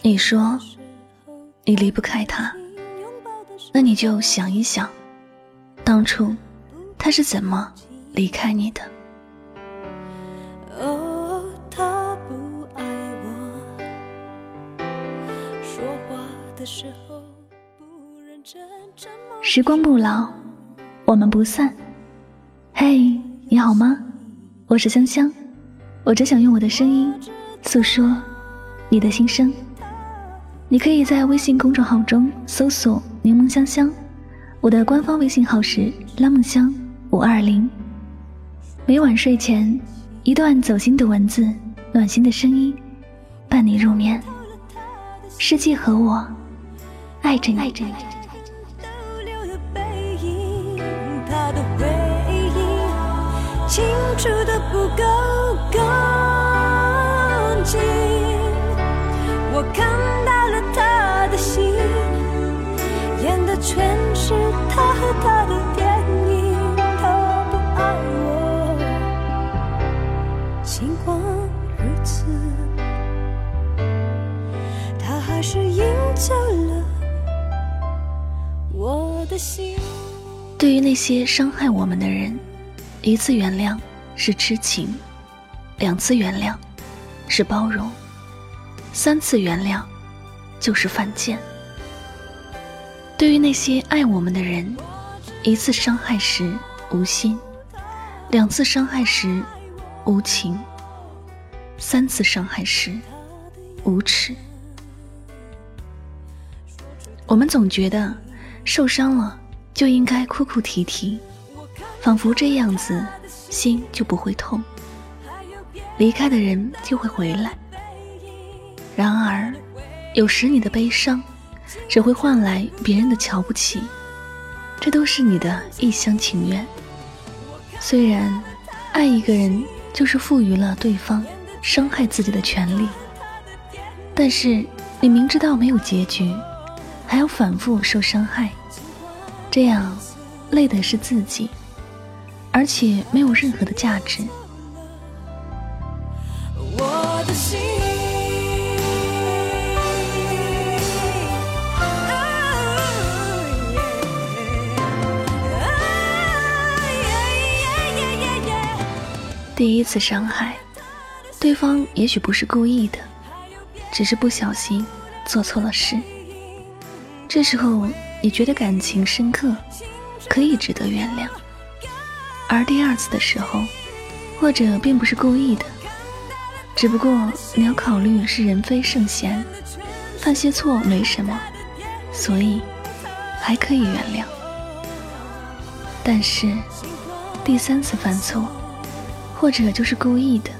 你说你离不开他，那你就想一想，当初他是怎么离开你的。时光不老，我们不散。嘿，你好吗？我是香香，我只想用我的声音诉说你的心声。你可以在微信公众号中搜索“柠檬香香”，我的官方微信号是“拉梦香五二零”。每晚睡前，一段走心的文字，暖心的声音，伴你入眠。世界和我爱着你。清楚的不够干净，我看全是他和他的电影。他不爱我，尽管如此，他还是赢走了我的心。对于那些伤害我们的人。一次原谅是痴情，两次原谅是包容，三次原谅就是犯贱。对于那些爱我们的人，一次伤害时无心，两次伤害时无情，三次伤害时无耻。我们总觉得受伤了就应该哭哭啼啼。仿佛这样子，心就不会痛，离开的人就会回来。然而，有时你的悲伤，只会换来别人的瞧不起，这都是你的一厢情愿。虽然，爱一个人就是赋予了对方伤害自己的权利，但是你明知道没有结局，还要反复受伤害，这样累的是自己。而且没有任何的价值。第一次伤害，对方也许不是故意的，只是不小心做错了事。这时候你觉得感情深刻，可以值得原谅。而第二次的时候，或者并不是故意的，只不过你要考虑是人非圣贤，犯些错没什么，所以还可以原谅。但是第三次犯错，或者就是故意的，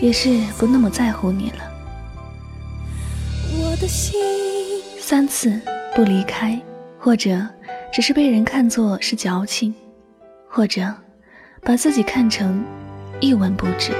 也是不那么在乎你了。三次不离开，或者只是被人看作是矫情。或者，把自己看成一文不值。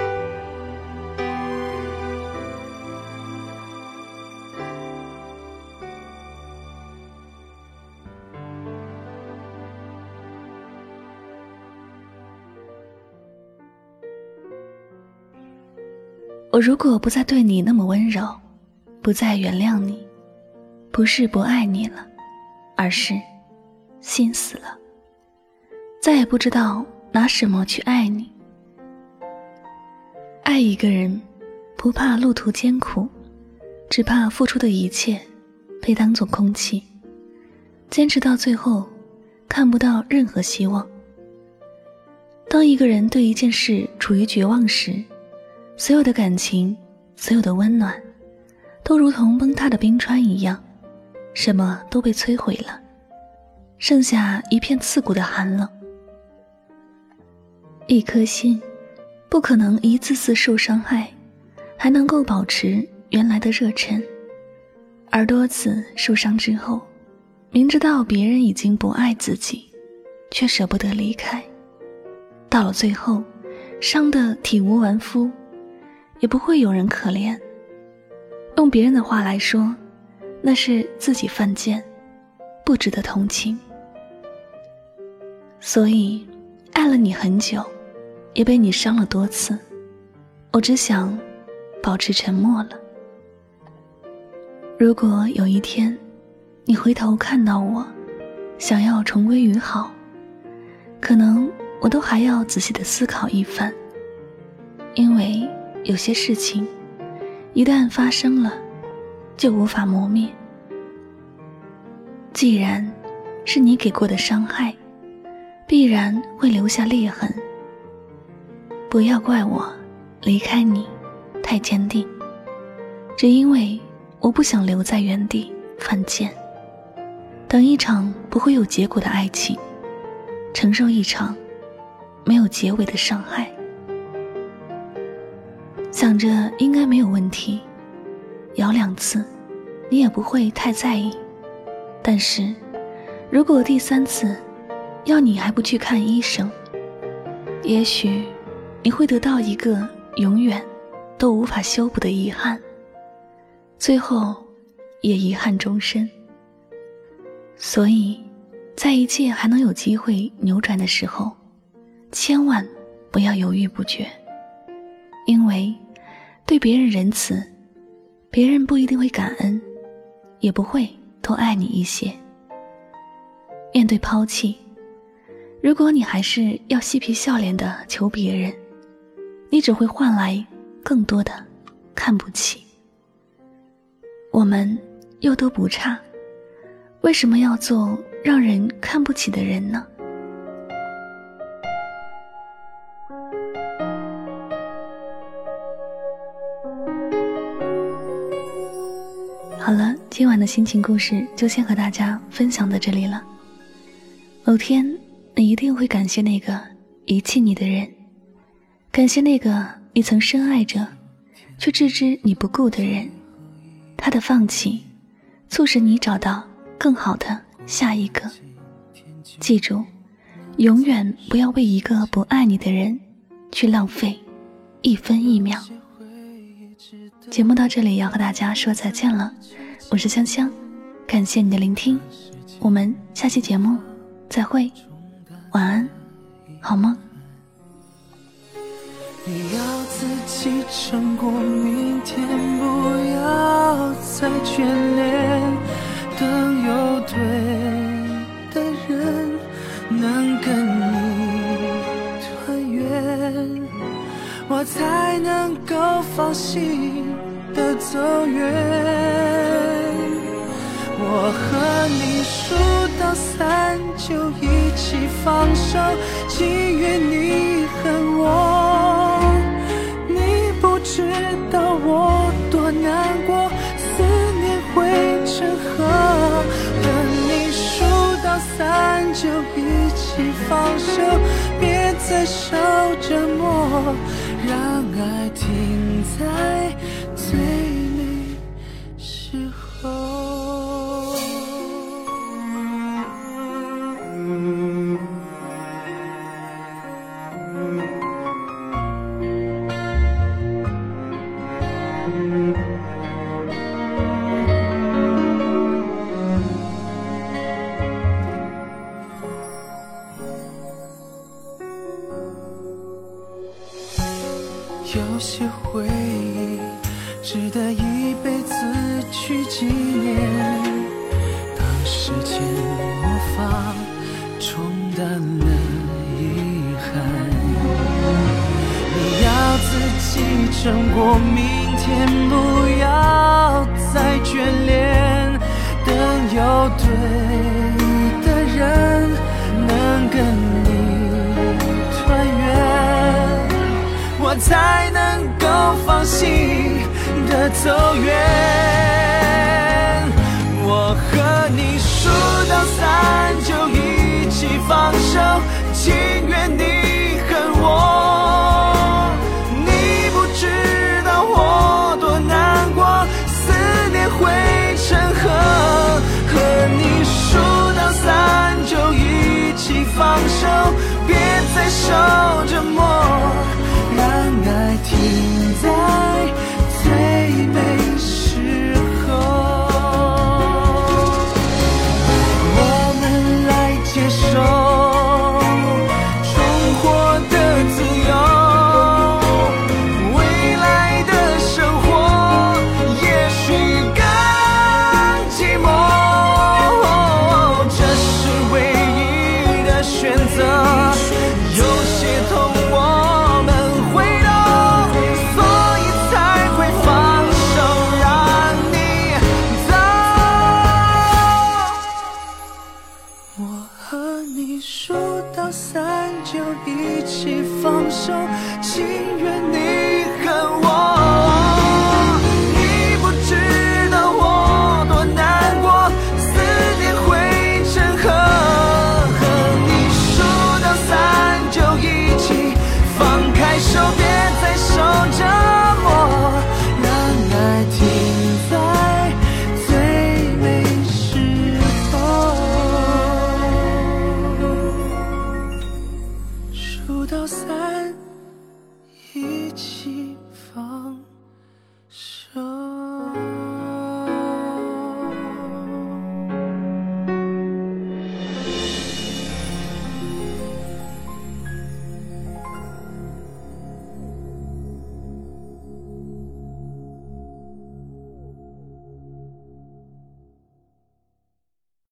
如果不再对你那么温柔，不再原谅你，不是不爱你了，而是心死了。再也不知道拿什么去爱你。爱一个人，不怕路途艰苦，只怕付出的一切被当作空气。坚持到最后，看不到任何希望。当一个人对一件事处于绝望时，所有的感情，所有的温暖，都如同崩塌的冰川一样，什么都被摧毁了，剩下一片刺骨的寒冷。一颗心，不可能一次次受伤害，还能够保持原来的热忱；而多次受伤之后，明知道别人已经不爱自己，却舍不得离开，到了最后，伤得体无完肤，也不会有人可怜。用别人的话来说，那是自己犯贱，不值得同情。所以，爱了你很久。也被你伤了多次，我只想保持沉默了。如果有一天，你回头看到我，想要重归于好，可能我都还要仔细的思考一番，因为有些事情，一旦发生了，就无法磨灭。既然是你给过的伤害，必然会留下裂痕。不要怪我离开你太坚定，只因为。我不想留在原地犯贱，等一场不会有结果的爱情，承受一场没有结尾的伤害。想着应该没有问题，咬两次，你也不会太在意。但是，如果第三次要你还不去看医生，也许你会得到一个永远都无法修补的遗憾。最后，也遗憾终身。所以，在一切还能有机会扭转的时候，千万不要犹豫不决。因为，对别人仁慈，别人不一定会感恩，也不会多爱你一些。面对抛弃，如果你还是要嬉皮笑脸的求别人，你只会换来更多的看不起。我们又都不差，为什么要做让人看不起的人呢？好了，今晚的心情故事就先和大家分享到这里了。某天，你一定会感谢那个遗弃你的人，感谢那个你曾深爱着却置之你不顾的人。他的放弃，促使你找到更好的下一个。记住，永远不要为一个不爱你的人去浪费一分一秒。节目到这里要和大家说再见了，我是香香，感谢你的聆听，我们下期节目再会，晚安，好梦。你要自己撑过明天，不要再眷恋。等有对的人能跟你团圆，我才能够放心的走远。我和你数到三就一起放手，情愿你恨我。你不知道我多难过，思念会成河。和你数到三就一起放手，别再受折磨，让爱停在最。时间魔法冲淡了遗憾，你要自己撑过明天，不要再眷恋。等有对的人能跟你团圆。我才能够放心的走远。我和你到三就一起放手，情愿你